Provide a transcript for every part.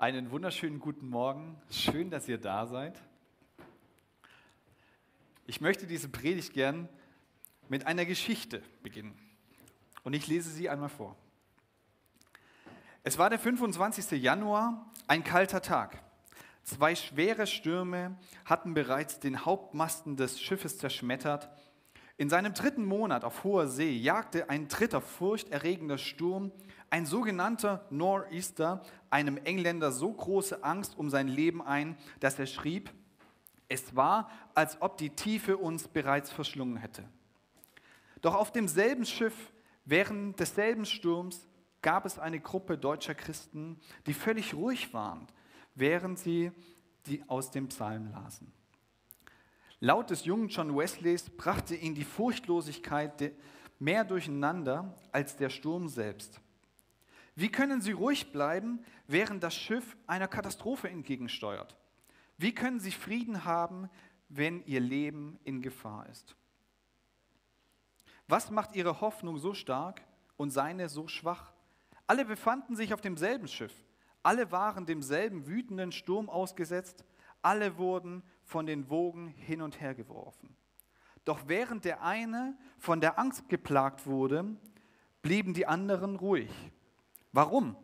Einen wunderschönen guten Morgen. Schön, dass ihr da seid. Ich möchte diese Predigt gern mit einer Geschichte beginnen. Und ich lese sie einmal vor. Es war der 25. Januar, ein kalter Tag. Zwei schwere Stürme hatten bereits den Hauptmasten des Schiffes zerschmettert. In seinem dritten Monat auf hoher See jagte ein dritter furchterregender Sturm ein sogenannter Nor'easter einem Engländer so große Angst um sein Leben ein, dass er schrieb, es war, als ob die Tiefe uns bereits verschlungen hätte. Doch auf demselben Schiff, während desselben Sturms, gab es eine Gruppe deutscher Christen, die völlig ruhig waren, während sie die aus dem Psalm lasen. Laut des jungen John Wesleys brachte ihn die Furchtlosigkeit mehr durcheinander als der Sturm selbst. Wie können Sie ruhig bleiben, während das Schiff einer Katastrophe entgegensteuert? Wie können Sie Frieden haben, wenn Ihr Leben in Gefahr ist? Was macht Ihre Hoffnung so stark und seine so schwach? Alle befanden sich auf demselben Schiff. Alle waren demselben wütenden Sturm ausgesetzt. Alle wurden von den Wogen hin und her geworfen. Doch während der eine von der Angst geplagt wurde, blieben die anderen ruhig. Warum?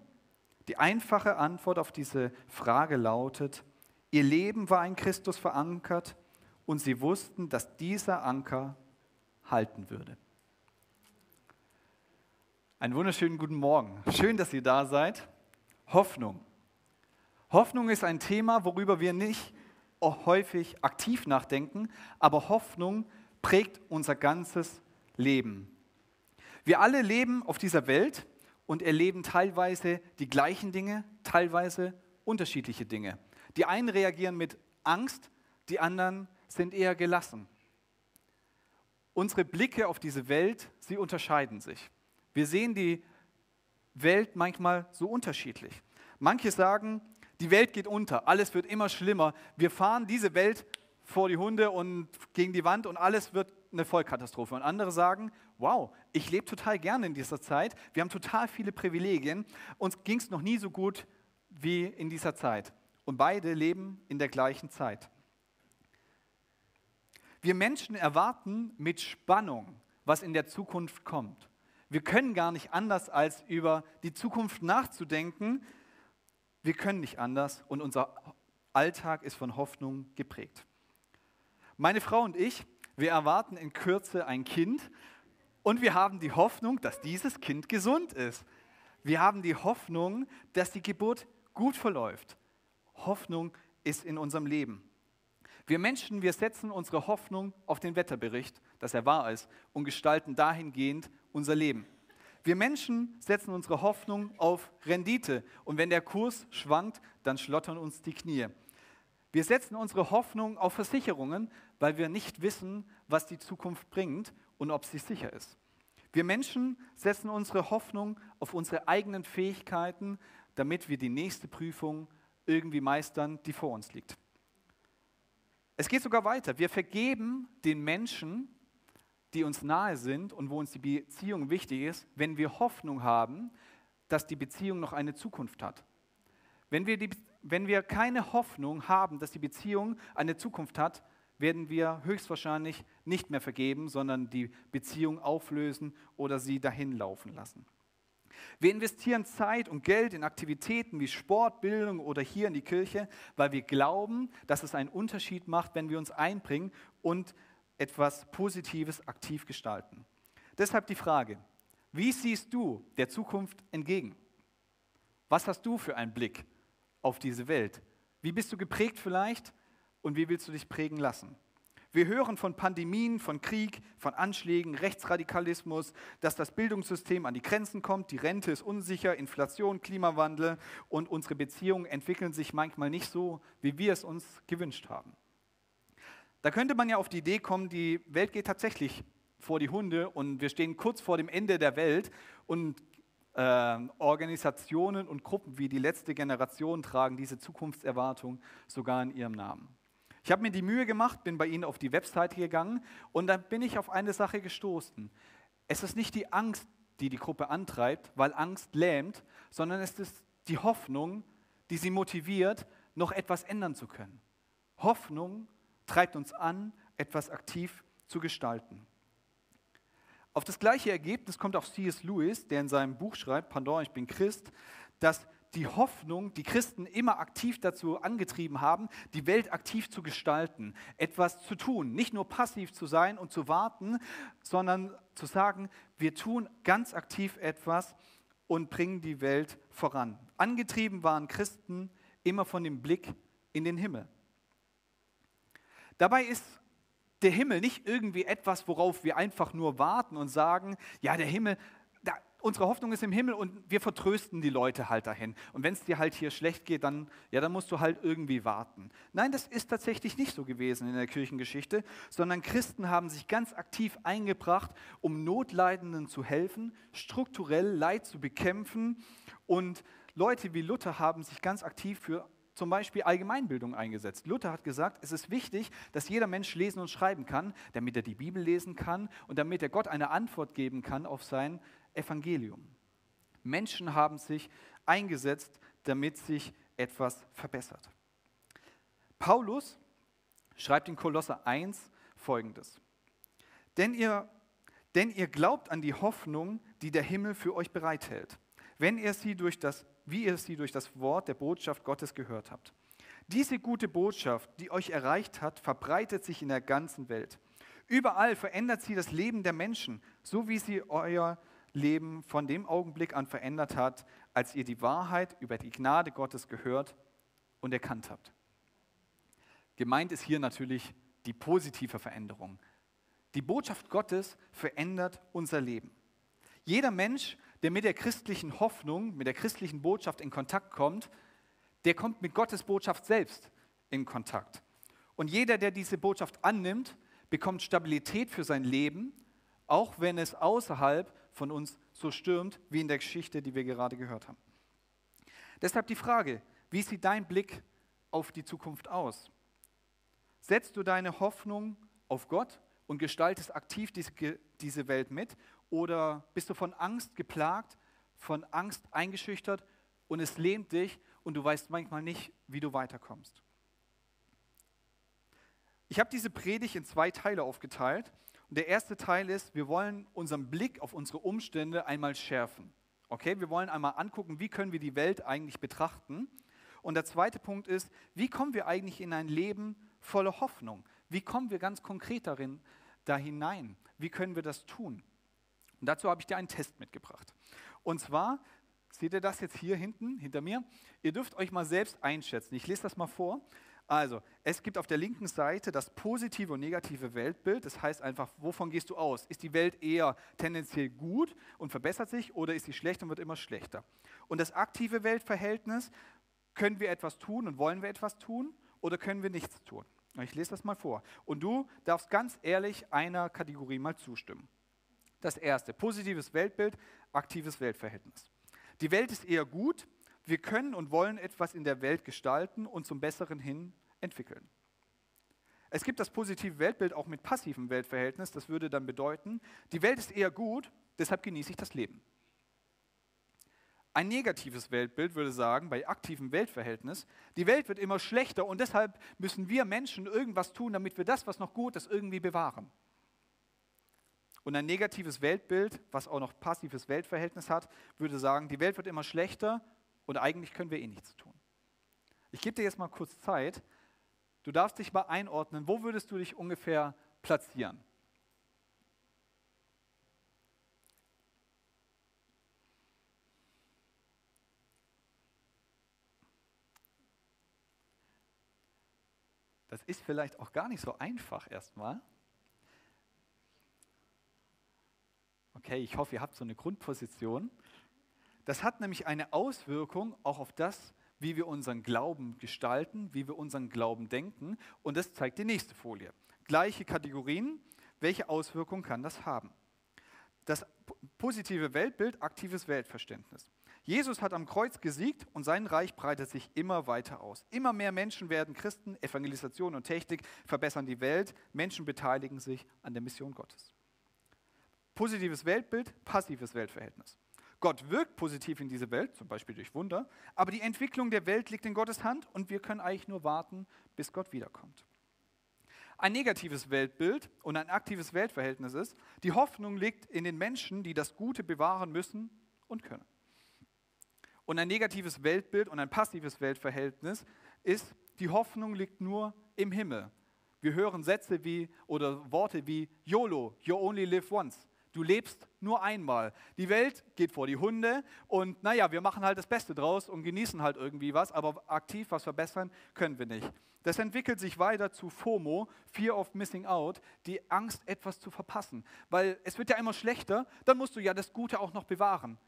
Die einfache Antwort auf diese Frage lautet, ihr Leben war in Christus verankert und sie wussten, dass dieser Anker halten würde. Einen wunderschönen guten Morgen. Schön, dass ihr da seid. Hoffnung. Hoffnung ist ein Thema, worüber wir nicht häufig aktiv nachdenken, aber Hoffnung prägt unser ganzes Leben. Wir alle leben auf dieser Welt und erleben teilweise die gleichen Dinge, teilweise unterschiedliche Dinge. Die einen reagieren mit Angst, die anderen sind eher gelassen. Unsere Blicke auf diese Welt, sie unterscheiden sich. Wir sehen die Welt manchmal so unterschiedlich. Manche sagen, die Welt geht unter, alles wird immer schlimmer. Wir fahren diese Welt vor die Hunde und gegen die Wand und alles wird eine Vollkatastrophe. Und andere sagen, wow, ich lebe total gerne in dieser Zeit, wir haben total viele Privilegien, uns ging es noch nie so gut wie in dieser Zeit. Und beide leben in der gleichen Zeit. Wir Menschen erwarten mit Spannung, was in der Zukunft kommt. Wir können gar nicht anders, als über die Zukunft nachzudenken. Wir können nicht anders und unser Alltag ist von Hoffnung geprägt. Meine Frau und ich, wir erwarten in Kürze ein Kind und wir haben die Hoffnung, dass dieses Kind gesund ist. Wir haben die Hoffnung, dass die Geburt gut verläuft. Hoffnung ist in unserem Leben. Wir Menschen, wir setzen unsere Hoffnung auf den Wetterbericht, dass er wahr ist, und gestalten dahingehend unser Leben. Wir Menschen setzen unsere Hoffnung auf Rendite und wenn der Kurs schwankt, dann schlottern uns die Knie. Wir setzen unsere Hoffnung auf Versicherungen, weil wir nicht wissen, was die Zukunft bringt und ob sie sicher ist. Wir Menschen setzen unsere Hoffnung auf unsere eigenen Fähigkeiten, damit wir die nächste Prüfung irgendwie meistern, die vor uns liegt. Es geht sogar weiter. Wir vergeben den Menschen, die uns nahe sind und wo uns die Beziehung wichtig ist, wenn wir Hoffnung haben, dass die Beziehung noch eine Zukunft hat. Wenn wir, die, wenn wir keine Hoffnung haben, dass die Beziehung eine Zukunft hat, werden wir höchstwahrscheinlich nicht mehr vergeben, sondern die Beziehung auflösen oder sie dahin laufen lassen. Wir investieren Zeit und Geld in Aktivitäten wie Sport, Bildung oder hier in die Kirche, weil wir glauben, dass es einen Unterschied macht, wenn wir uns einbringen und etwas Positives aktiv gestalten. Deshalb die Frage, wie siehst du der Zukunft entgegen? Was hast du für einen Blick auf diese Welt? Wie bist du geprägt vielleicht und wie willst du dich prägen lassen? Wir hören von Pandemien, von Krieg, von Anschlägen, Rechtsradikalismus, dass das Bildungssystem an die Grenzen kommt, die Rente ist unsicher, Inflation, Klimawandel und unsere Beziehungen entwickeln sich manchmal nicht so, wie wir es uns gewünscht haben. Da könnte man ja auf die Idee kommen, die Welt geht tatsächlich vor die Hunde und wir stehen kurz vor dem Ende der Welt und äh, Organisationen und Gruppen wie die letzte Generation tragen diese Zukunftserwartung sogar in ihrem Namen. Ich habe mir die Mühe gemacht, bin bei Ihnen auf die Webseite gegangen und dann bin ich auf eine Sache gestoßen. Es ist nicht die Angst, die die Gruppe antreibt, weil Angst lähmt, sondern es ist die Hoffnung, die sie motiviert, noch etwas ändern zu können. Hoffnung treibt uns an, etwas aktiv zu gestalten. Auf das gleiche Ergebnis kommt auch C.S. Lewis, der in seinem Buch schreibt, Pandora, ich bin Christ, dass die Hoffnung die Christen immer aktiv dazu angetrieben haben, die Welt aktiv zu gestalten, etwas zu tun, nicht nur passiv zu sein und zu warten, sondern zu sagen, wir tun ganz aktiv etwas und bringen die Welt voran. Angetrieben waren Christen immer von dem Blick in den Himmel. Dabei ist der Himmel nicht irgendwie etwas, worauf wir einfach nur warten und sagen, ja, der Himmel, da, unsere Hoffnung ist im Himmel und wir vertrösten die Leute halt dahin. Und wenn es dir halt hier schlecht geht, dann, ja, dann musst du halt irgendwie warten. Nein, das ist tatsächlich nicht so gewesen in der Kirchengeschichte, sondern Christen haben sich ganz aktiv eingebracht, um Notleidenden zu helfen, strukturell Leid zu bekämpfen und Leute wie Luther haben sich ganz aktiv für zum Beispiel Allgemeinbildung eingesetzt. Luther hat gesagt, es ist wichtig, dass jeder Mensch lesen und schreiben kann, damit er die Bibel lesen kann und damit er Gott eine Antwort geben kann auf sein Evangelium. Menschen haben sich eingesetzt, damit sich etwas verbessert. Paulus schreibt in Kolosser 1 folgendes. Denn ihr, denn ihr glaubt an die Hoffnung, die der Himmel für euch bereithält, wenn ihr sie durch das wie ihr sie durch das Wort der Botschaft Gottes gehört habt. Diese gute Botschaft, die euch erreicht hat, verbreitet sich in der ganzen Welt. Überall verändert sie das Leben der Menschen, so wie sie euer Leben von dem Augenblick an verändert hat, als ihr die Wahrheit über die Gnade Gottes gehört und erkannt habt. Gemeint ist hier natürlich die positive Veränderung. Die Botschaft Gottes verändert unser Leben. Jeder Mensch der mit der christlichen Hoffnung, mit der christlichen Botschaft in Kontakt kommt, der kommt mit Gottes Botschaft selbst in Kontakt. Und jeder, der diese Botschaft annimmt, bekommt Stabilität für sein Leben, auch wenn es außerhalb von uns so stürmt, wie in der Geschichte, die wir gerade gehört haben. Deshalb die Frage, wie sieht dein Blick auf die Zukunft aus? Setzt du deine Hoffnung auf Gott und gestaltest aktiv diese Welt mit oder bist du von Angst geplagt, von Angst eingeschüchtert und es lähmt dich und du weißt manchmal nicht, wie du weiterkommst? Ich habe diese Predigt in zwei Teile aufgeteilt. Und der erste Teil ist, wir wollen unseren Blick auf unsere Umstände einmal schärfen. Okay, wir wollen einmal angucken, wie können wir die Welt eigentlich betrachten. Und der zweite Punkt ist, wie kommen wir eigentlich in ein Leben voller Hoffnung? Wie kommen wir ganz konkret darin, da hinein? Wie können wir das tun? Und dazu habe ich dir einen Test mitgebracht. Und zwar, seht ihr das jetzt hier hinten, hinter mir? Ihr dürft euch mal selbst einschätzen. Ich lese das mal vor. Also, es gibt auf der linken Seite das positive und negative Weltbild. Das heißt einfach, wovon gehst du aus? Ist die Welt eher tendenziell gut und verbessert sich oder ist sie schlecht und wird immer schlechter? Und das aktive Weltverhältnis, können wir etwas tun und wollen wir etwas tun oder können wir nichts tun? Ich lese das mal vor. Und du darfst ganz ehrlich einer Kategorie mal zustimmen. Das erste, positives Weltbild, aktives Weltverhältnis. Die Welt ist eher gut, wir können und wollen etwas in der Welt gestalten und zum Besseren hin entwickeln. Es gibt das positive Weltbild auch mit passivem Weltverhältnis. Das würde dann bedeuten, die Welt ist eher gut, deshalb genieße ich das Leben. Ein negatives Weltbild würde sagen, bei aktivem Weltverhältnis, die Welt wird immer schlechter und deshalb müssen wir Menschen irgendwas tun, damit wir das, was noch gut ist, irgendwie bewahren. Und ein negatives Weltbild, was auch noch passives Weltverhältnis hat, würde sagen, die Welt wird immer schlechter und eigentlich können wir eh nichts tun. Ich gebe dir jetzt mal kurz Zeit. Du darfst dich mal einordnen, wo würdest du dich ungefähr platzieren? Das ist vielleicht auch gar nicht so einfach erstmal. Okay, ich hoffe, ihr habt so eine Grundposition. Das hat nämlich eine Auswirkung auch auf das, wie wir unseren Glauben gestalten, wie wir unseren Glauben denken. Und das zeigt die nächste Folie. Gleiche Kategorien. Welche Auswirkungen kann das haben? Das positive Weltbild, aktives Weltverständnis. Jesus hat am Kreuz gesiegt und sein Reich breitet sich immer weiter aus. Immer mehr Menschen werden Christen, Evangelisation und Technik verbessern die Welt, Menschen beteiligen sich an der Mission Gottes. Positives Weltbild, passives Weltverhältnis. Gott wirkt positiv in diese Welt, zum Beispiel durch Wunder, aber die Entwicklung der Welt liegt in Gottes Hand und wir können eigentlich nur warten, bis Gott wiederkommt. Ein negatives Weltbild und ein aktives Weltverhältnis ist, die Hoffnung liegt in den Menschen, die das Gute bewahren müssen und können. Und ein negatives Weltbild und ein passives Weltverhältnis ist, die Hoffnung liegt nur im Himmel. Wir hören Sätze wie oder Worte wie YOLO, you only live once. Du lebst nur einmal. Die Welt geht vor die Hunde und naja, wir machen halt das Beste draus und genießen halt irgendwie was, aber aktiv was verbessern können wir nicht. Das entwickelt sich weiter zu FOMO, Fear of Missing Out, die Angst, etwas zu verpassen. Weil es wird ja immer schlechter, dann musst du ja das Gute auch noch bewahren.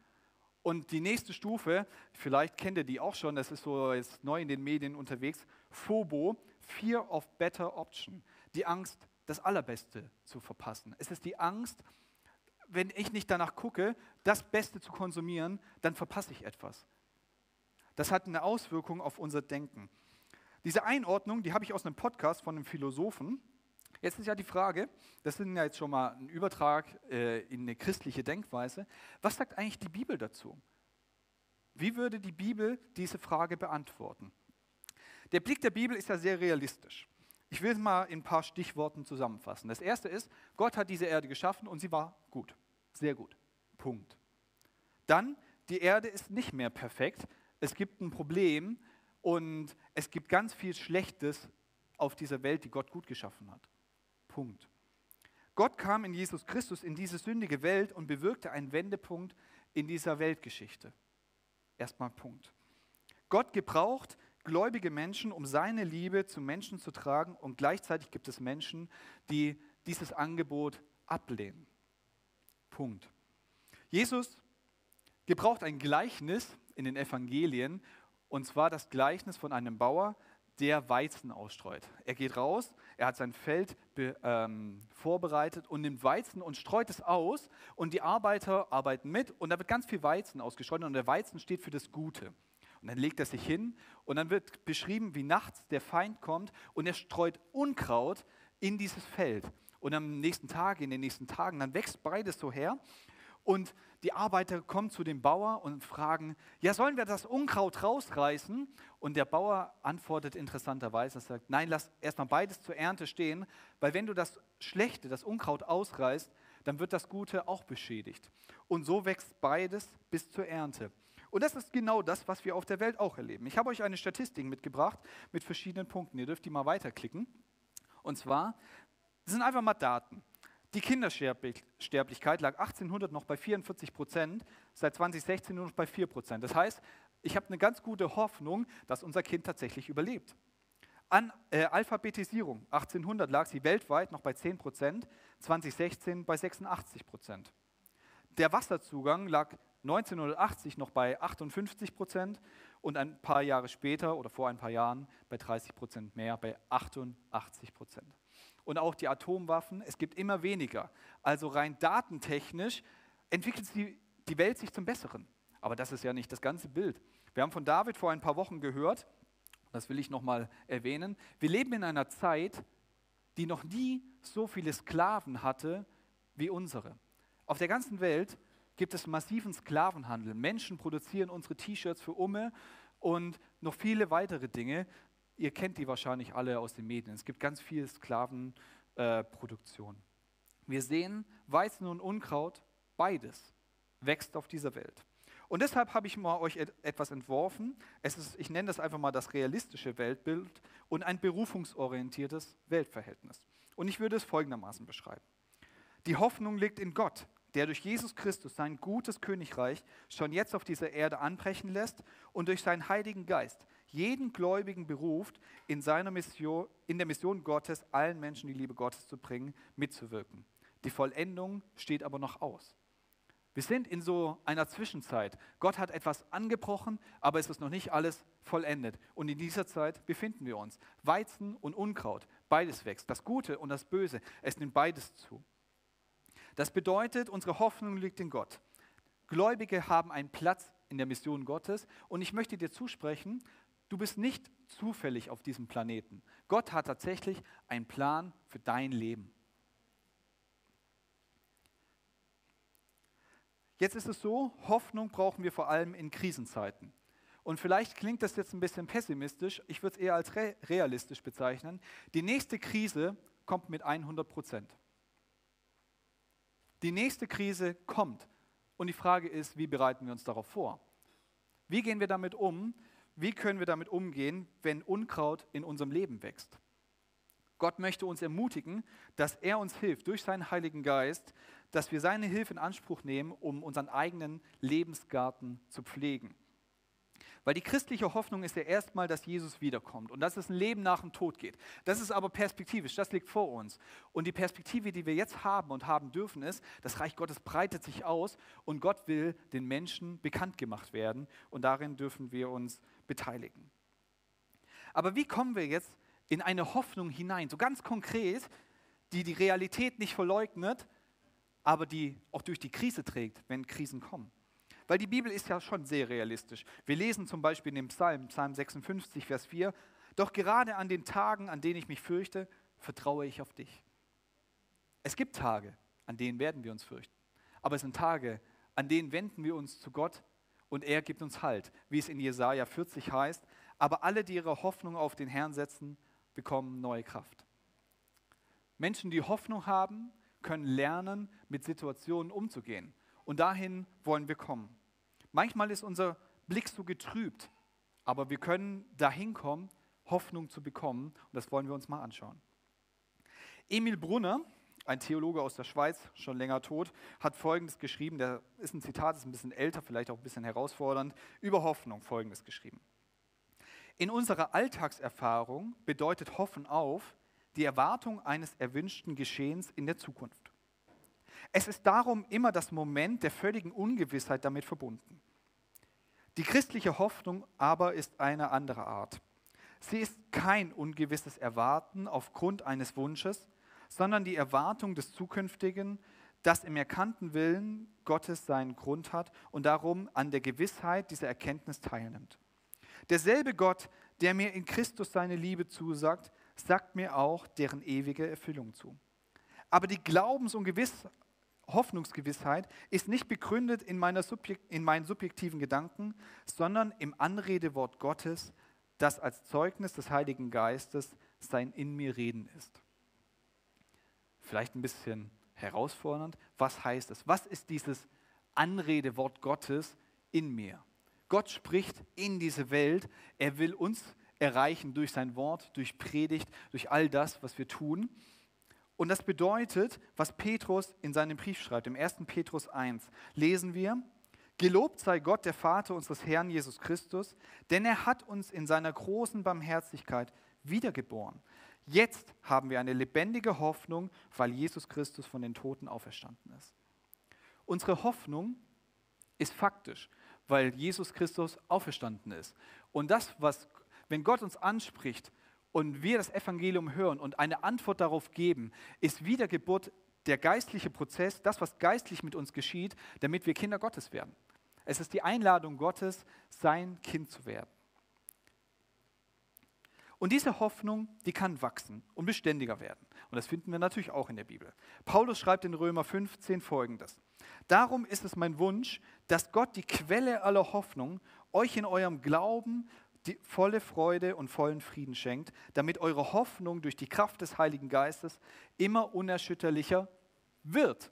Und die nächste Stufe, vielleicht kennt ihr die auch schon, das ist so jetzt neu in den Medien unterwegs, FOBO, Fear of Better Option, die Angst, das Allerbeste zu verpassen. Es ist die Angst, wenn ich nicht danach gucke, das Beste zu konsumieren, dann verpasse ich etwas. Das hat eine Auswirkung auf unser Denken. Diese Einordnung, die habe ich aus einem Podcast von einem Philosophen. Jetzt ist ja die Frage, das ist ja jetzt schon mal ein Übertrag äh, in eine christliche Denkweise. Was sagt eigentlich die Bibel dazu? Wie würde die Bibel diese Frage beantworten? Der Blick der Bibel ist ja sehr realistisch. Ich will es mal in ein paar Stichworten zusammenfassen. Das erste ist, Gott hat diese Erde geschaffen und sie war gut. Sehr gut. Punkt. Dann, die Erde ist nicht mehr perfekt. Es gibt ein Problem und es gibt ganz viel Schlechtes auf dieser Welt, die Gott gut geschaffen hat. Punkt. Gott kam in Jesus Christus in diese sündige Welt und bewirkte einen Wendepunkt in dieser Weltgeschichte. Erstmal Punkt. Gott gebraucht gläubige Menschen, um seine Liebe zu Menschen zu tragen und gleichzeitig gibt es Menschen, die dieses Angebot ablehnen. Punkt. Jesus gebraucht ein Gleichnis in den Evangelien und zwar das Gleichnis von einem Bauer, der Weizen ausstreut. Er geht raus, er hat sein Feld ähm, vorbereitet und nimmt Weizen und streut es aus und die Arbeiter arbeiten mit und da wird ganz viel Weizen ausgestreut und der Weizen steht für das Gute. Und dann legt er sich hin und dann wird beschrieben, wie nachts der Feind kommt und er streut Unkraut in dieses Feld. Und am nächsten Tag, in den nächsten Tagen, dann wächst beides so her. Und die Arbeiter kommen zu dem Bauer und fragen, ja, sollen wir das Unkraut rausreißen? Und der Bauer antwortet interessanterweise, er sagt, nein, lass erstmal beides zur Ernte stehen, weil wenn du das Schlechte, das Unkraut ausreißt, dann wird das Gute auch beschädigt. Und so wächst beides bis zur Ernte. Und das ist genau das, was wir auf der Welt auch erleben. Ich habe euch eine Statistik mitgebracht mit verschiedenen Punkten. Ihr dürft die mal weiterklicken. Und zwar, das sind einfach mal Daten. Die Kindersterblichkeit lag 1800 noch bei 44 Prozent, seit 2016 nur noch bei 4 Prozent. Das heißt, ich habe eine ganz gute Hoffnung, dass unser Kind tatsächlich überlebt. An äh, Alphabetisierung, 1800 lag sie weltweit noch bei 10 Prozent, 2016 bei 86 Prozent. Der Wasserzugang lag 1980 noch bei 58 Prozent und ein paar Jahre später oder vor ein paar Jahren bei 30 Prozent mehr, bei 88 Prozent. Und auch die Atomwaffen, es gibt immer weniger. Also rein datentechnisch entwickelt die, die Welt sich zum Besseren. Aber das ist ja nicht das ganze Bild. Wir haben von David vor ein paar Wochen gehört, das will ich nochmal erwähnen, wir leben in einer Zeit, die noch nie so viele Sklaven hatte wie unsere. Auf der ganzen Welt gibt es massiven Sklavenhandel. Menschen produzieren unsere T-Shirts für Umme und noch viele weitere Dinge. Ihr kennt die wahrscheinlich alle aus den Medien. Es gibt ganz viel Sklavenproduktion. Wir sehen Weizen und Unkraut, beides wächst auf dieser Welt. Und deshalb habe ich mal euch etwas entworfen. Es ist, ich nenne das einfach mal das realistische Weltbild und ein berufungsorientiertes Weltverhältnis. Und ich würde es folgendermaßen beschreiben. Die Hoffnung liegt in Gott, der durch Jesus Christus sein gutes Königreich schon jetzt auf dieser Erde anbrechen lässt und durch seinen Heiligen Geist jeden Gläubigen beruft, in, seiner Mission, in der Mission Gottes allen Menschen die Liebe Gottes zu bringen, mitzuwirken. Die Vollendung steht aber noch aus. Wir sind in so einer Zwischenzeit. Gott hat etwas angebrochen, aber es ist noch nicht alles vollendet. Und in dieser Zeit befinden wir uns. Weizen und Unkraut, beides wächst. Das Gute und das Böse, es nimmt beides zu. Das bedeutet, unsere Hoffnung liegt in Gott. Gläubige haben einen Platz in der Mission Gottes und ich möchte dir zusprechen, du bist nicht zufällig auf diesem Planeten. Gott hat tatsächlich einen Plan für dein Leben. Jetzt ist es so, Hoffnung brauchen wir vor allem in Krisenzeiten. Und vielleicht klingt das jetzt ein bisschen pessimistisch, ich würde es eher als realistisch bezeichnen. Die nächste Krise kommt mit 100 Prozent. Die nächste Krise kommt. Und die Frage ist, wie bereiten wir uns darauf vor? Wie gehen wir damit um? Wie können wir damit umgehen, wenn Unkraut in unserem Leben wächst? Gott möchte uns ermutigen, dass er uns hilft durch seinen Heiligen Geist, dass wir seine Hilfe in Anspruch nehmen, um unseren eigenen Lebensgarten zu pflegen. Weil die christliche Hoffnung ist ja erstmal, dass Jesus wiederkommt und dass es ein Leben nach dem Tod geht. Das ist aber perspektivisch, das liegt vor uns. Und die Perspektive, die wir jetzt haben und haben dürfen, ist, das Reich Gottes breitet sich aus und Gott will den Menschen bekannt gemacht werden und darin dürfen wir uns beteiligen. Aber wie kommen wir jetzt in eine Hoffnung hinein, so ganz konkret, die die Realität nicht verleugnet, aber die auch durch die Krise trägt, wenn Krisen kommen? Weil die Bibel ist ja schon sehr realistisch. Wir lesen zum Beispiel in dem Psalm, Psalm 56, Vers 4, doch gerade an den Tagen, an denen ich mich fürchte, vertraue ich auf dich. Es gibt Tage, an denen werden wir uns fürchten. Aber es sind Tage, an denen wenden wir uns zu Gott und er gibt uns Halt, wie es in Jesaja 40 heißt. Aber alle, die ihre Hoffnung auf den Herrn setzen, bekommen neue Kraft. Menschen, die Hoffnung haben, können lernen, mit Situationen umzugehen. Und dahin wollen wir kommen. Manchmal ist unser Blick so getrübt, aber wir können dahin kommen, Hoffnung zu bekommen. Und das wollen wir uns mal anschauen. Emil Brunner, ein Theologe aus der Schweiz, schon länger tot, hat Folgendes geschrieben. Der ist ein Zitat, ist ein bisschen älter, vielleicht auch ein bisschen herausfordernd, über Hoffnung Folgendes geschrieben. In unserer Alltagserfahrung bedeutet Hoffen auf die Erwartung eines erwünschten Geschehens in der Zukunft. Es ist darum immer das Moment der völligen Ungewissheit damit verbunden. Die christliche Hoffnung aber ist eine andere Art. Sie ist kein ungewisses Erwarten aufgrund eines Wunsches, sondern die Erwartung des Zukünftigen, das im erkannten Willen Gottes seinen Grund hat und darum an der Gewissheit dieser Erkenntnis teilnimmt. Derselbe Gott, der mir in Christus seine Liebe zusagt, sagt mir auch deren ewige Erfüllung zu. Aber die Glaubens- und Gewiss Hoffnungsgewissheit ist nicht begründet in, meiner Subjekt, in meinen subjektiven Gedanken, sondern im Anredewort Gottes, das als Zeugnis des Heiligen Geistes sein in mir Reden ist. Vielleicht ein bisschen herausfordernd. Was heißt es? Was ist dieses Anredewort Gottes in mir? Gott spricht in diese Welt. Er will uns erreichen durch sein Wort, durch Predigt, durch all das, was wir tun. Und das bedeutet, was Petrus in seinem Brief schreibt, im 1. Petrus 1, lesen wir, Gelobt sei Gott, der Vater unseres Herrn Jesus Christus, denn er hat uns in seiner großen Barmherzigkeit wiedergeboren. Jetzt haben wir eine lebendige Hoffnung, weil Jesus Christus von den Toten auferstanden ist. Unsere Hoffnung ist faktisch, weil Jesus Christus auferstanden ist. Und das, was, wenn Gott uns anspricht, und wir das Evangelium hören und eine Antwort darauf geben, ist Wiedergeburt der geistliche Prozess, das, was geistlich mit uns geschieht, damit wir Kinder Gottes werden. Es ist die Einladung Gottes, sein Kind zu werden. Und diese Hoffnung, die kann wachsen und beständiger werden. Und das finden wir natürlich auch in der Bibel. Paulus schreibt in Römer 15 folgendes. Darum ist es mein Wunsch, dass Gott die Quelle aller Hoffnung euch in eurem Glauben die volle Freude und vollen Frieden schenkt, damit eure Hoffnung durch die Kraft des Heiligen Geistes immer unerschütterlicher wird.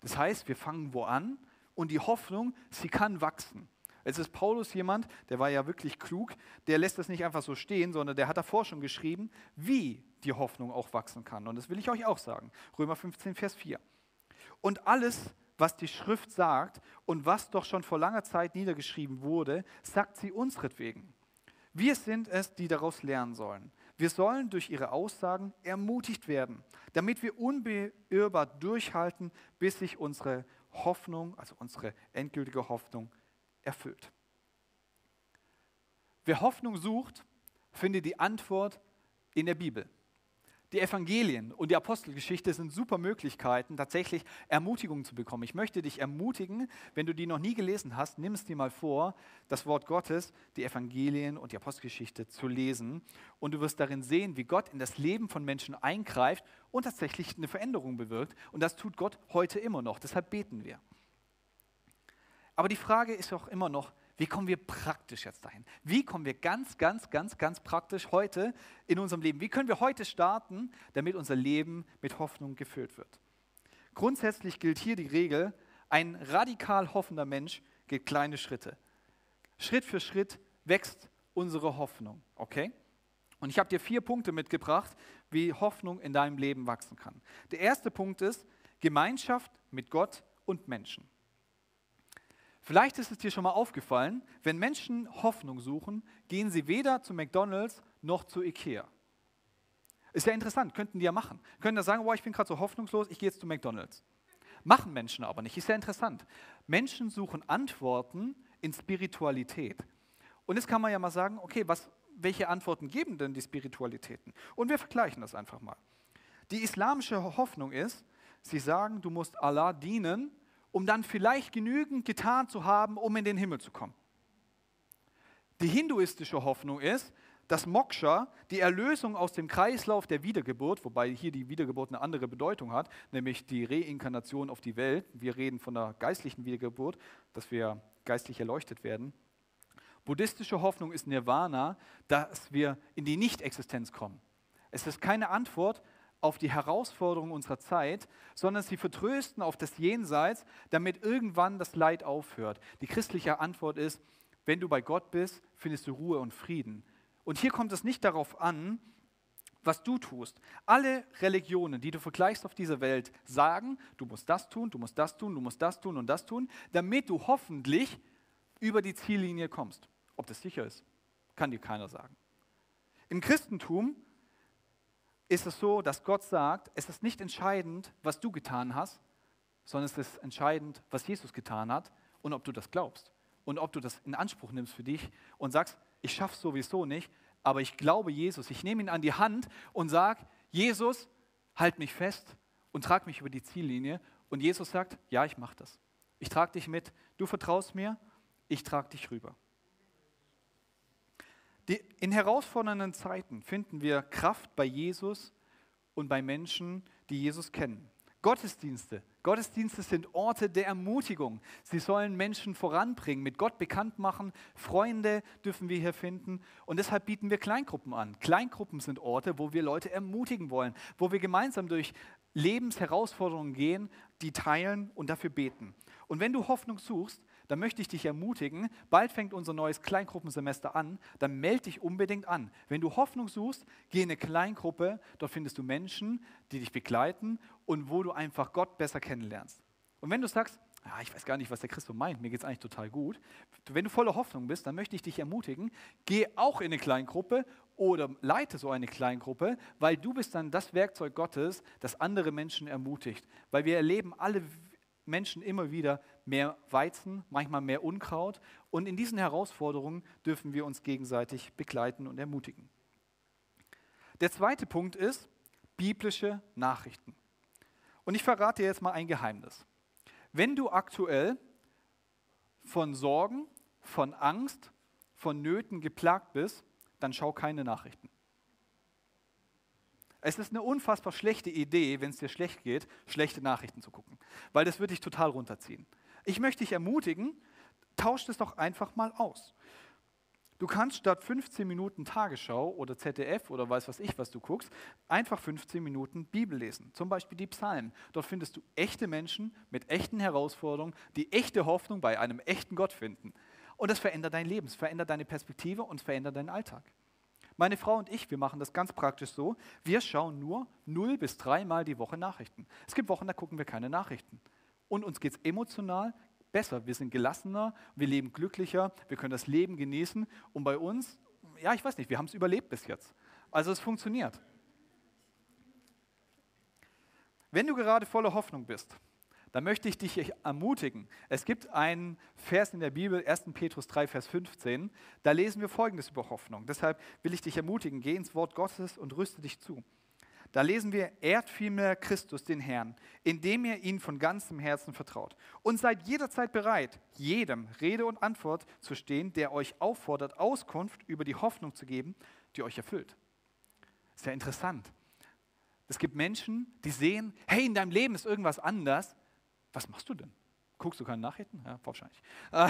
Das heißt, wir fangen wo an und die Hoffnung, sie kann wachsen. Es ist Paulus jemand, der war ja wirklich klug, der lässt das nicht einfach so stehen, sondern der hat davor schon geschrieben, wie die Hoffnung auch wachsen kann. Und das will ich euch auch sagen. Römer 15, Vers 4. Und alles, was die Schrift sagt und was doch schon vor langer Zeit niedergeschrieben wurde, sagt sie unsretwegen wir sind es, die daraus lernen sollen. Wir sollen durch ihre Aussagen ermutigt werden, damit wir unbeirrbar durchhalten, bis sich unsere Hoffnung, also unsere endgültige Hoffnung, erfüllt. Wer Hoffnung sucht, findet die Antwort in der Bibel. Die Evangelien und die Apostelgeschichte sind super Möglichkeiten, tatsächlich Ermutigung zu bekommen. Ich möchte dich ermutigen, wenn du die noch nie gelesen hast, nimm es dir mal vor, das Wort Gottes, die Evangelien und die Apostelgeschichte zu lesen. Und du wirst darin sehen, wie Gott in das Leben von Menschen eingreift und tatsächlich eine Veränderung bewirkt. Und das tut Gott heute immer noch. Deshalb beten wir. Aber die Frage ist auch immer noch, wie kommen wir praktisch jetzt dahin? Wie kommen wir ganz, ganz, ganz, ganz praktisch heute in unserem Leben? Wie können wir heute starten, damit unser Leben mit Hoffnung gefüllt wird? Grundsätzlich gilt hier die Regel, ein radikal hoffender Mensch geht kleine Schritte. Schritt für Schritt wächst unsere Hoffnung, okay? Und ich habe dir vier Punkte mitgebracht, wie Hoffnung in deinem Leben wachsen kann. Der erste Punkt ist Gemeinschaft mit Gott und Menschen. Vielleicht ist es dir schon mal aufgefallen, wenn Menschen Hoffnung suchen, gehen sie weder zu McDonald's noch zu Ikea. Ist ja interessant, könnten die ja machen. Könnten da sagen, boah, ich bin gerade so hoffnungslos, ich gehe jetzt zu McDonald's. Machen Menschen aber nicht, ist ja interessant. Menschen suchen Antworten in Spiritualität. Und jetzt kann man ja mal sagen, okay, was, welche Antworten geben denn die Spiritualitäten? Und wir vergleichen das einfach mal. Die islamische Hoffnung ist, sie sagen, du musst Allah dienen, um dann vielleicht genügend getan zu haben, um in den Himmel zu kommen. Die hinduistische Hoffnung ist, dass Moksha, die Erlösung aus dem Kreislauf der Wiedergeburt, wobei hier die Wiedergeburt eine andere Bedeutung hat, nämlich die Reinkarnation auf die Welt. Wir reden von der geistlichen Wiedergeburt, dass wir geistlich erleuchtet werden. Buddhistische Hoffnung ist Nirvana, dass wir in die Nichtexistenz kommen. Es ist keine Antwort auf die Herausforderungen unserer Zeit, sondern sie vertrösten auf das Jenseits, damit irgendwann das Leid aufhört. Die christliche Antwort ist, wenn du bei Gott bist, findest du Ruhe und Frieden. Und hier kommt es nicht darauf an, was du tust. Alle Religionen, die du vergleichst auf dieser Welt, sagen, du musst das tun, du musst das tun, du musst das tun und das tun, damit du hoffentlich über die Ziellinie kommst. Ob das sicher ist, kann dir keiner sagen. Im Christentum ist es so, dass Gott sagt, es ist nicht entscheidend, was du getan hast, sondern es ist entscheidend, was Jesus getan hat und ob du das glaubst und ob du das in Anspruch nimmst für dich und sagst, ich schaffe es sowieso nicht, aber ich glaube Jesus. Ich nehme ihn an die Hand und sage, Jesus, halt mich fest und trag mich über die Ziellinie. Und Jesus sagt, ja, ich mache das. Ich trage dich mit. Du vertraust mir, ich trage dich rüber. In herausfordernden Zeiten finden wir Kraft bei Jesus und bei Menschen, die Jesus kennen. Gottesdienste. Gottesdienste sind Orte der Ermutigung. Sie sollen Menschen voranbringen, mit Gott bekannt machen. Freunde dürfen wir hier finden. Und deshalb bieten wir Kleingruppen an. Kleingruppen sind Orte, wo wir Leute ermutigen wollen, wo wir gemeinsam durch Lebensherausforderungen gehen, die teilen und dafür beten. Und wenn du Hoffnung suchst, dann möchte ich dich ermutigen, bald fängt unser neues Kleingruppensemester an, dann melde dich unbedingt an. Wenn du Hoffnung suchst, geh in eine Kleingruppe, dort findest du Menschen, die dich begleiten und wo du einfach Gott besser kennenlernst. Und wenn du sagst, ja, ich weiß gar nicht, was der Christus meint, mir geht es eigentlich total gut. Wenn du voller Hoffnung bist, dann möchte ich dich ermutigen, geh auch in eine Kleingruppe oder leite so eine Kleingruppe, weil du bist dann das Werkzeug Gottes, das andere Menschen ermutigt. Weil wir erleben alle Menschen immer wieder mehr Weizen, manchmal mehr Unkraut. Und in diesen Herausforderungen dürfen wir uns gegenseitig begleiten und ermutigen. Der zweite Punkt ist biblische Nachrichten. Und ich verrate dir jetzt mal ein Geheimnis. Wenn du aktuell von Sorgen, von Angst, von Nöten geplagt bist, dann schau keine Nachrichten. Es ist eine unfassbar schlechte Idee, wenn es dir schlecht geht, schlechte Nachrichten zu gucken, weil das würde dich total runterziehen. Ich möchte dich ermutigen, tausch das doch einfach mal aus. Du kannst statt 15 Minuten Tagesschau oder ZDF oder weiß was ich, was du guckst, einfach 15 Minuten Bibel lesen. Zum Beispiel die Psalmen. Dort findest du echte Menschen mit echten Herausforderungen, die echte Hoffnung bei einem echten Gott finden. Und das verändert dein Leben, es verändert deine Perspektive und verändert deinen Alltag. Meine Frau und ich, wir machen das ganz praktisch so, wir schauen nur null bis dreimal die Woche Nachrichten. Es gibt Wochen, da gucken wir keine Nachrichten. Und uns geht es emotional besser. Wir sind gelassener, wir leben glücklicher, wir können das Leben genießen. Und bei uns, ja, ich weiß nicht, wir haben es überlebt bis jetzt. Also es funktioniert. Wenn du gerade voller Hoffnung bist, dann möchte ich dich ermutigen. Es gibt einen Vers in der Bibel, 1. Petrus 3, Vers 15, da lesen wir Folgendes über Hoffnung. Deshalb will ich dich ermutigen, geh ins Wort Gottes und rüste dich zu. Da lesen wir, ehrt vielmehr Christus den Herrn, indem ihr ihn von ganzem Herzen vertraut. Und seid jederzeit bereit, jedem Rede und Antwort zu stehen, der euch auffordert, Auskunft über die Hoffnung zu geben, die euch erfüllt. Ist ja interessant. Es gibt Menschen, die sehen, hey, in deinem Leben ist irgendwas anders. Was machst du denn? Guckst du keine Nachrichten? Ja, wahrscheinlich. Äh,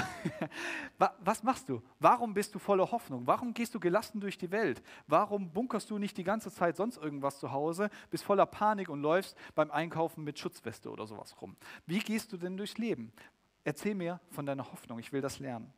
was machst du? Warum bist du voller Hoffnung? Warum gehst du gelassen durch die Welt? Warum bunkerst du nicht die ganze Zeit sonst irgendwas zu Hause, bist voller Panik und läufst beim Einkaufen mit Schutzweste oder sowas rum? Wie gehst du denn durchs Leben? Erzähl mir von deiner Hoffnung, ich will das lernen.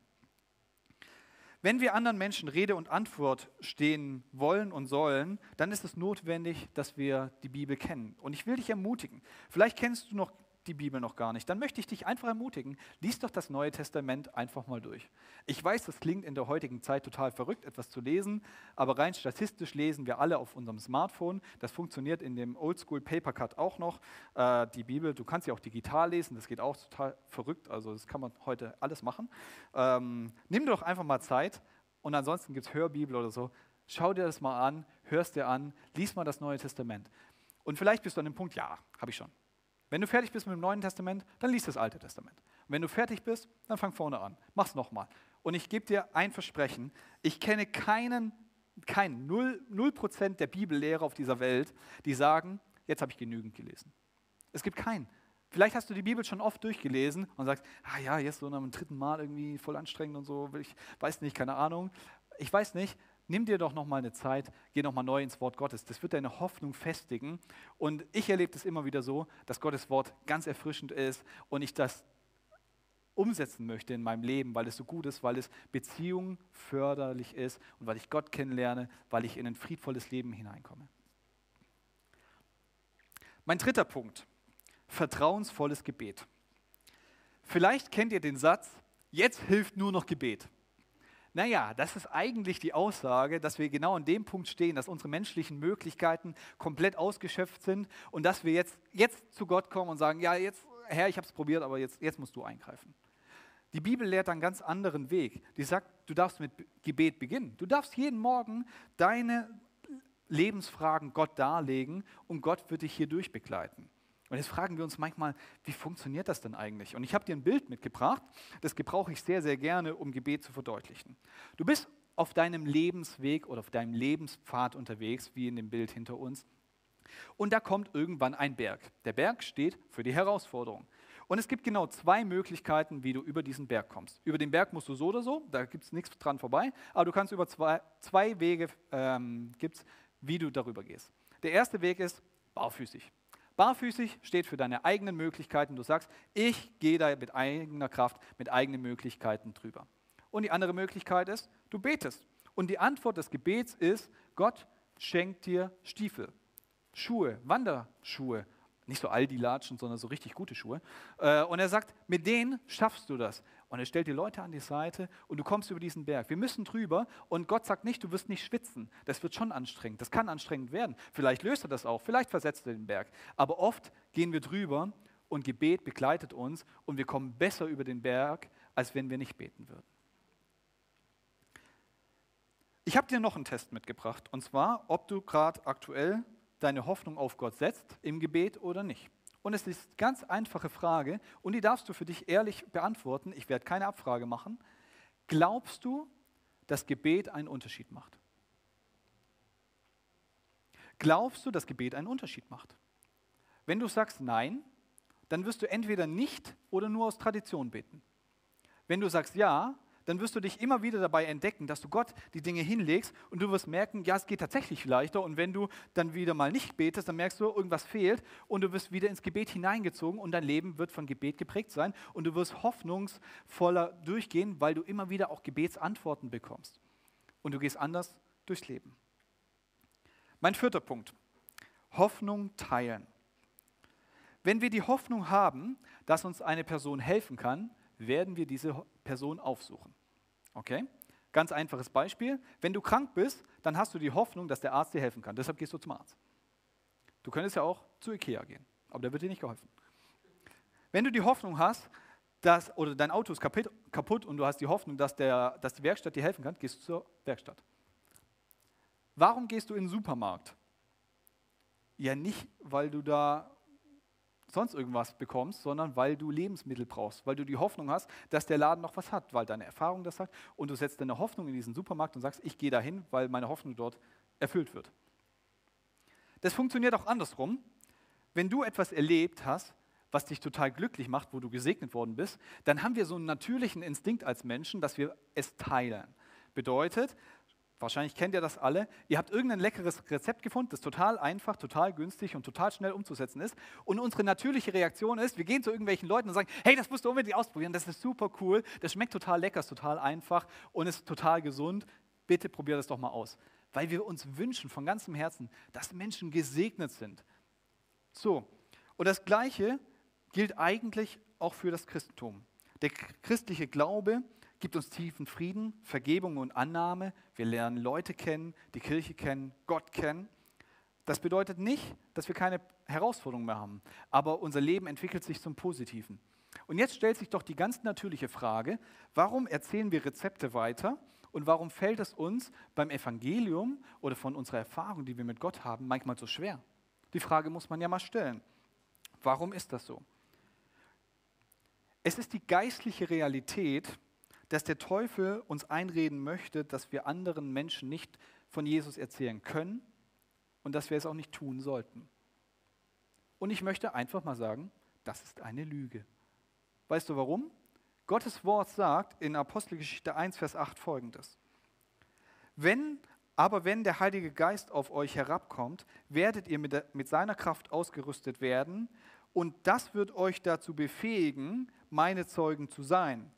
Wenn wir anderen Menschen Rede und Antwort stehen wollen und sollen, dann ist es notwendig, dass wir die Bibel kennen. Und ich will dich ermutigen. Vielleicht kennst du noch die Bibel noch gar nicht, dann möchte ich dich einfach ermutigen, lies doch das Neue Testament einfach mal durch. Ich weiß, das klingt in der heutigen Zeit total verrückt, etwas zu lesen, aber rein statistisch lesen wir alle auf unserem Smartphone. Das funktioniert in dem Oldschool Papercut auch noch. Äh, die Bibel, du kannst sie auch digital lesen, das geht auch total verrückt, also das kann man heute alles machen. Ähm, nimm doch einfach mal Zeit und ansonsten gibt es Hörbibel oder so. Schau dir das mal an, hörst dir an, lies mal das Neue Testament. Und vielleicht bist du an dem Punkt, ja, habe ich schon. Wenn du fertig bist mit dem Neuen Testament, dann liest das Alte Testament. Und wenn du fertig bist, dann fang vorne an. Mach's nochmal. Und ich gebe dir ein Versprechen. Ich kenne keinen, keinen, null, null Prozent der Bibellehrer auf dieser Welt, die sagen, jetzt habe ich genügend gelesen. Es gibt keinen. Vielleicht hast du die Bibel schon oft durchgelesen und sagst, ah ja, jetzt so nach dem dritten Mal irgendwie voll anstrengend und so, ich weiß nicht, keine Ahnung. Ich weiß nicht, nimm dir doch noch mal eine Zeit, geh noch mal neu ins Wort Gottes. Das wird deine Hoffnung festigen. Und ich erlebe das immer wieder so, dass Gottes Wort ganz erfrischend ist und ich das umsetzen möchte in meinem Leben, weil es so gut ist, weil es Beziehung förderlich ist und weil ich Gott kennenlerne, weil ich in ein friedvolles Leben hineinkomme. Mein dritter Punkt, vertrauensvolles Gebet. Vielleicht kennt ihr den Satz, jetzt hilft nur noch Gebet. Naja, das ist eigentlich die Aussage, dass wir genau an dem Punkt stehen, dass unsere menschlichen Möglichkeiten komplett ausgeschöpft sind und dass wir jetzt, jetzt zu Gott kommen und sagen, ja, jetzt, Herr, ich habe es probiert, aber jetzt, jetzt musst du eingreifen. Die Bibel lehrt einen ganz anderen Weg. Die sagt, du darfst mit Gebet beginnen. Du darfst jeden Morgen deine Lebensfragen Gott darlegen und Gott wird dich hier durchbegleiten. Und jetzt fragen wir uns manchmal, wie funktioniert das denn eigentlich? Und ich habe dir ein Bild mitgebracht, das gebrauche ich sehr, sehr gerne, um Gebet zu verdeutlichen. Du bist auf deinem Lebensweg oder auf deinem Lebenspfad unterwegs, wie in dem Bild hinter uns. Und da kommt irgendwann ein Berg. Der Berg steht für die Herausforderung. Und es gibt genau zwei Möglichkeiten, wie du über diesen Berg kommst. Über den Berg musst du so oder so, da gibt es nichts dran vorbei, aber du kannst über zwei, zwei Wege, ähm, gibt's, wie du darüber gehst. Der erste Weg ist barfüßig. Barfüßig steht für deine eigenen Möglichkeiten. Du sagst, ich gehe da mit eigener Kraft, mit eigenen Möglichkeiten drüber. Und die andere Möglichkeit ist, du betest. Und die Antwort des Gebets ist, Gott schenkt dir Stiefel, Schuhe, Wanderschuhe, nicht so Aldi-Latschen, sondern so richtig gute Schuhe. Äh, und er sagt, mit denen schaffst du das. Und er stellt die Leute an die Seite und du kommst über diesen Berg. Wir müssen drüber und Gott sagt nicht, du wirst nicht schwitzen. Das wird schon anstrengend. Das kann anstrengend werden. Vielleicht löst er das auch, vielleicht versetzt er den Berg. Aber oft gehen wir drüber und Gebet begleitet uns und wir kommen besser über den Berg, als wenn wir nicht beten würden. Ich habe dir noch einen Test mitgebracht und zwar, ob du gerade aktuell deine Hoffnung auf Gott setzt im Gebet oder nicht. Und es ist eine ganz einfache Frage und die darfst du für dich ehrlich beantworten. Ich werde keine Abfrage machen. Glaubst du, dass Gebet einen Unterschied macht? Glaubst du, dass Gebet einen Unterschied macht? Wenn du sagst Nein, dann wirst du entweder nicht oder nur aus Tradition beten. Wenn du sagst Ja, dann wirst du dich immer wieder dabei entdecken, dass du Gott die Dinge hinlegst und du wirst merken, ja, es geht tatsächlich leichter. Und wenn du dann wieder mal nicht betest, dann merkst du, irgendwas fehlt und du wirst wieder ins Gebet hineingezogen und dein Leben wird von Gebet geprägt sein und du wirst hoffnungsvoller durchgehen, weil du immer wieder auch Gebetsantworten bekommst. Und du gehst anders durchs Leben. Mein vierter Punkt. Hoffnung teilen. Wenn wir die Hoffnung haben, dass uns eine Person helfen kann, werden wir diese Person aufsuchen. Okay? Ganz einfaches Beispiel. Wenn du krank bist, dann hast du die Hoffnung, dass der Arzt dir helfen kann. Deshalb gehst du zum Arzt. Du könntest ja auch zu Ikea gehen, aber da wird dir nicht geholfen. Wenn du die Hoffnung hast, dass, oder dein Auto ist kaputt und du hast die Hoffnung, dass, der, dass die Werkstatt dir helfen kann, gehst du zur Werkstatt. Warum gehst du in den Supermarkt? Ja, nicht, weil du da sonst irgendwas bekommst, sondern weil du Lebensmittel brauchst, weil du die Hoffnung hast, dass der Laden noch was hat, weil deine Erfahrung das sagt und du setzt deine Hoffnung in diesen Supermarkt und sagst, ich gehe dahin, weil meine Hoffnung dort erfüllt wird. Das funktioniert auch andersrum. Wenn du etwas erlebt hast, was dich total glücklich macht, wo du gesegnet worden bist, dann haben wir so einen natürlichen Instinkt als Menschen, dass wir es teilen. Bedeutet, wahrscheinlich kennt ihr das alle, ihr habt irgendein leckeres Rezept gefunden, das total einfach, total günstig und total schnell umzusetzen ist. Und unsere natürliche Reaktion ist, wir gehen zu irgendwelchen Leuten und sagen, hey, das musst du unbedingt ausprobieren, das ist super cool, das schmeckt total lecker, ist total einfach und ist total gesund. Bitte probier das doch mal aus. Weil wir uns wünschen von ganzem Herzen, dass Menschen gesegnet sind. So, und das Gleiche gilt eigentlich auch für das Christentum. Der christliche Glaube gibt uns tiefen Frieden, Vergebung und Annahme. Wir lernen Leute kennen, die Kirche kennen, Gott kennen. Das bedeutet nicht, dass wir keine Herausforderungen mehr haben, aber unser Leben entwickelt sich zum Positiven. Und jetzt stellt sich doch die ganz natürliche Frage, warum erzählen wir Rezepte weiter und warum fällt es uns beim Evangelium oder von unserer Erfahrung, die wir mit Gott haben, manchmal so schwer? Die Frage muss man ja mal stellen. Warum ist das so? Es ist die geistliche Realität, dass der Teufel uns einreden möchte, dass wir anderen Menschen nicht von Jesus erzählen können und dass wir es auch nicht tun sollten. Und ich möchte einfach mal sagen, das ist eine Lüge. Weißt du warum? Gottes Wort sagt in Apostelgeschichte 1, Vers 8 folgendes. Wenn, aber wenn der Heilige Geist auf euch herabkommt, werdet ihr mit, der, mit seiner Kraft ausgerüstet werden und das wird euch dazu befähigen, meine Zeugen zu sein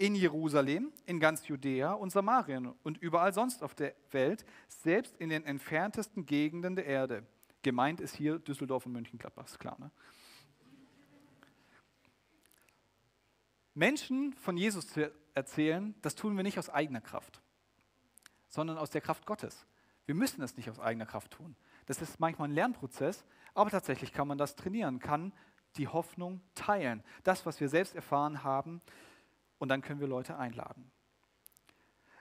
in Jerusalem, in ganz Judäa und Samarien und überall sonst auf der Welt, selbst in den entferntesten Gegenden der Erde. Gemeint ist hier Düsseldorf und Mönchengladbach, ist klar. Ne? Menschen von Jesus zu erzählen, das tun wir nicht aus eigener Kraft, sondern aus der Kraft Gottes. Wir müssen es nicht aus eigener Kraft tun. Das ist manchmal ein Lernprozess, aber tatsächlich kann man das trainieren, kann die Hoffnung teilen. Das, was wir selbst erfahren haben, und dann können wir Leute einladen.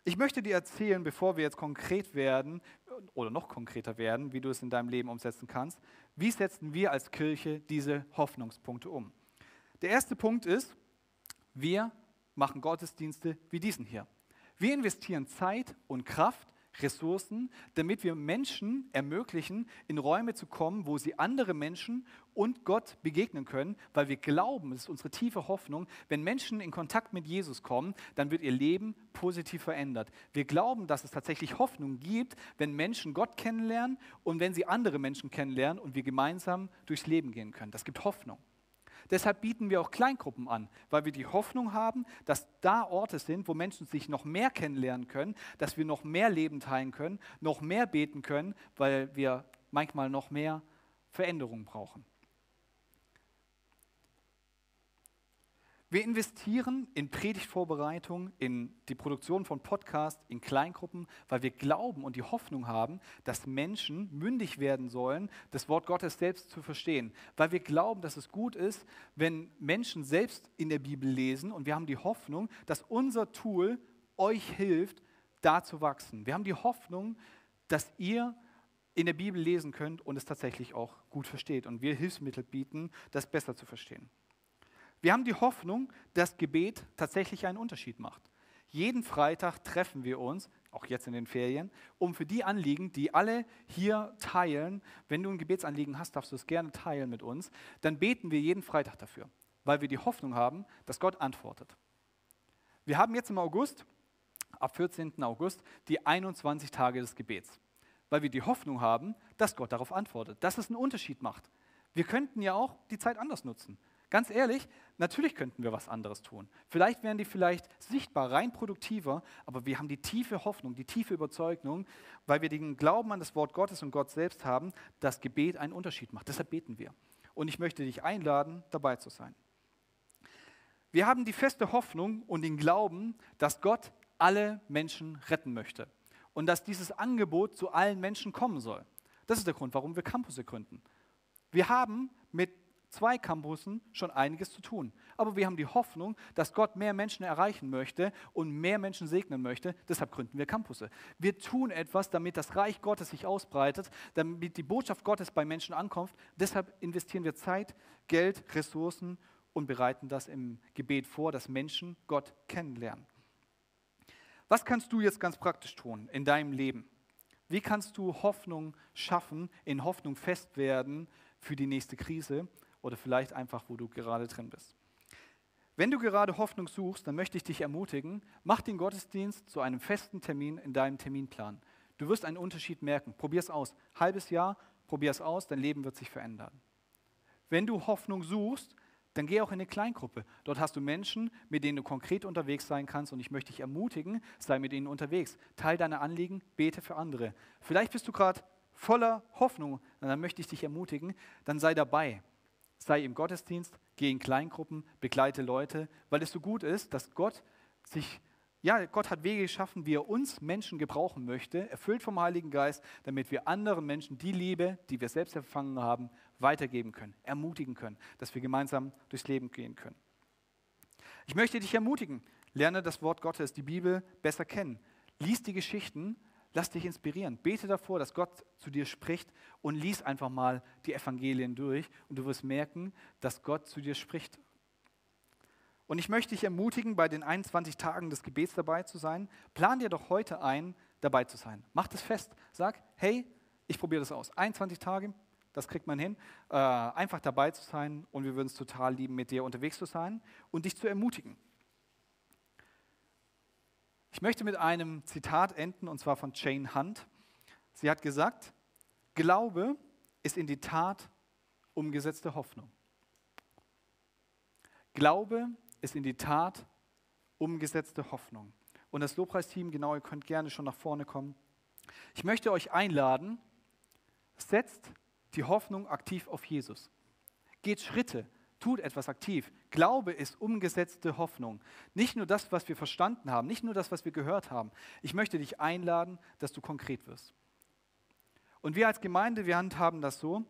Ich möchte dir erzählen, bevor wir jetzt konkret werden oder noch konkreter werden, wie du es in deinem Leben umsetzen kannst, wie setzen wir als Kirche diese Hoffnungspunkte um. Der erste Punkt ist, wir machen Gottesdienste wie diesen hier. Wir investieren Zeit und Kraft Ressourcen, damit wir Menschen ermöglichen, in Räume zu kommen, wo sie andere Menschen und Gott begegnen können, weil wir glauben, das ist unsere tiefe Hoffnung, wenn Menschen in Kontakt mit Jesus kommen, dann wird ihr Leben positiv verändert. Wir glauben, dass es tatsächlich Hoffnung gibt, wenn Menschen Gott kennenlernen und wenn sie andere Menschen kennenlernen und wir gemeinsam durchs Leben gehen können. Das gibt Hoffnung. Deshalb bieten wir auch Kleingruppen an, weil wir die Hoffnung haben, dass da Orte sind, wo Menschen sich noch mehr kennenlernen können, dass wir noch mehr Leben teilen können, noch mehr beten können, weil wir manchmal noch mehr Veränderungen brauchen. Wir investieren in Predigtvorbereitung, in die Produktion von Podcasts, in Kleingruppen, weil wir glauben und die Hoffnung haben, dass Menschen mündig werden sollen, das Wort Gottes selbst zu verstehen. Weil wir glauben, dass es gut ist, wenn Menschen selbst in der Bibel lesen und wir haben die Hoffnung, dass unser Tool euch hilft, da zu wachsen. Wir haben die Hoffnung, dass ihr in der Bibel lesen könnt und es tatsächlich auch gut versteht und wir Hilfsmittel bieten, das besser zu verstehen. Wir haben die Hoffnung, dass Gebet tatsächlich einen Unterschied macht. Jeden Freitag treffen wir uns, auch jetzt in den Ferien, um für die Anliegen, die alle hier teilen, wenn du ein Gebetsanliegen hast, darfst du es gerne teilen mit uns, dann beten wir jeden Freitag dafür, weil wir die Hoffnung haben, dass Gott antwortet. Wir haben jetzt im August, ab 14. August, die 21 Tage des Gebets, weil wir die Hoffnung haben, dass Gott darauf antwortet, dass es einen Unterschied macht. Wir könnten ja auch die Zeit anders nutzen. Ganz ehrlich, natürlich könnten wir was anderes tun. Vielleicht wären die vielleicht sichtbar rein produktiver, aber wir haben die tiefe Hoffnung, die tiefe Überzeugung, weil wir den Glauben an das Wort Gottes und Gott selbst haben, dass Gebet einen Unterschied macht. Deshalb beten wir. Und ich möchte dich einladen, dabei zu sein. Wir haben die feste Hoffnung und den Glauben, dass Gott alle Menschen retten möchte und dass dieses Angebot zu allen Menschen kommen soll. Das ist der Grund, warum wir Campus gründen. Wir haben mit zwei Campussen schon einiges zu tun. Aber wir haben die Hoffnung, dass Gott mehr Menschen erreichen möchte und mehr Menschen segnen möchte. Deshalb gründen wir Campusse. Wir tun etwas, damit das Reich Gottes sich ausbreitet, damit die Botschaft Gottes bei Menschen ankommt. Deshalb investieren wir Zeit, Geld, Ressourcen und bereiten das im Gebet vor, dass Menschen Gott kennenlernen. Was kannst du jetzt ganz praktisch tun in deinem Leben? Wie kannst du Hoffnung schaffen, in Hoffnung fest werden für die nächste Krise oder vielleicht einfach, wo du gerade drin bist. Wenn du gerade Hoffnung suchst, dann möchte ich dich ermutigen, mach den Gottesdienst zu einem festen Termin in deinem Terminplan. Du wirst einen Unterschied merken. Probier es aus. Halbes Jahr, probier es aus, dein Leben wird sich verändern. Wenn du Hoffnung suchst, dann geh auch in eine Kleingruppe. Dort hast du Menschen, mit denen du konkret unterwegs sein kannst und ich möchte dich ermutigen, sei mit ihnen unterwegs. Teil deine Anliegen, bete für andere. Vielleicht bist du gerade voller Hoffnung, dann möchte ich dich ermutigen, dann sei dabei. Sei im Gottesdienst, geh in Kleingruppen, begleite Leute, weil es so gut ist, dass Gott sich ja, Gott hat Wege geschaffen, wie er uns Menschen gebrauchen möchte, erfüllt vom Heiligen Geist, damit wir anderen Menschen die Liebe, die wir selbst empfangen haben, weitergeben können, ermutigen können, dass wir gemeinsam durchs Leben gehen können. Ich möchte dich ermutigen, lerne das Wort Gottes, die Bibel besser kennen. Lies die Geschichten, lass dich inspirieren. Bete davor, dass Gott zu dir spricht und lies einfach mal die Evangelien durch und du wirst merken, dass Gott zu dir spricht und ich möchte dich ermutigen, bei den 21 Tagen des Gebets dabei zu sein. Plan dir doch heute ein, dabei zu sein. Mach das fest. Sag, hey, ich probiere das aus. 21 Tage, das kriegt man hin. Äh, einfach dabei zu sein und wir würden es total lieben, mit dir unterwegs zu sein und dich zu ermutigen. Ich möchte mit einem Zitat enden und zwar von Jane Hunt. Sie hat gesagt, Glaube ist in die Tat umgesetzte Hoffnung. Glaube ist in die Tat umgesetzte Hoffnung. Und das Lobpreisteam, genau, ihr könnt gerne schon nach vorne kommen. Ich möchte euch einladen, setzt die Hoffnung aktiv auf Jesus. Geht Schritte, tut etwas aktiv. Glaube ist umgesetzte Hoffnung. Nicht nur das, was wir verstanden haben, nicht nur das, was wir gehört haben. Ich möchte dich einladen, dass du konkret wirst. Und wir als Gemeinde, wir handhaben das so,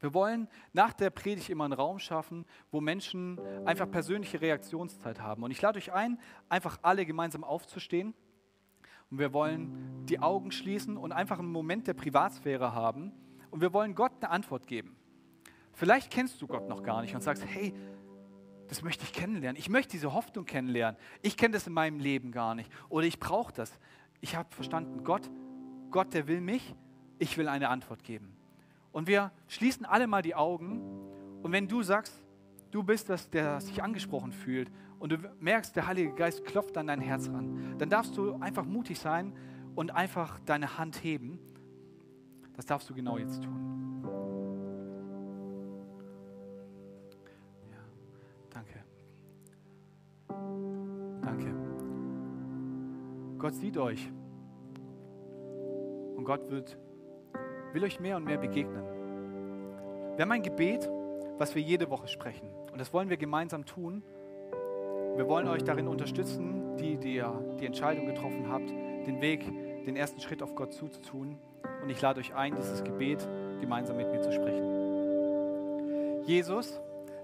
wir wollen nach der Predigt immer einen Raum schaffen, wo Menschen einfach persönliche Reaktionszeit haben. Und ich lade euch ein, einfach alle gemeinsam aufzustehen. Und wir wollen die Augen schließen und einfach einen Moment der Privatsphäre haben. Und wir wollen Gott eine Antwort geben. Vielleicht kennst du Gott noch gar nicht und sagst, hey, das möchte ich kennenlernen. Ich möchte diese Hoffnung kennenlernen. Ich kenne das in meinem Leben gar nicht. Oder ich brauche das. Ich habe verstanden, Gott, Gott, der will mich. Ich will eine Antwort geben. Und wir schließen alle mal die Augen. Und wenn du sagst, du bist das, der sich angesprochen fühlt und du merkst, der Heilige Geist klopft an dein Herz ran, dann darfst du einfach mutig sein und einfach deine Hand heben. Das darfst du genau jetzt tun. Danke. Danke. Gott sieht euch. Und Gott wird will euch mehr und mehr begegnen. Wir haben ein Gebet, was wir jede Woche sprechen. Und das wollen wir gemeinsam tun. Wir wollen euch darin unterstützen, die, die ihr die Entscheidung getroffen habt, den Weg, den ersten Schritt auf Gott zuzutun. Und ich lade euch ein, dieses Gebet gemeinsam mit mir zu sprechen. Jesus,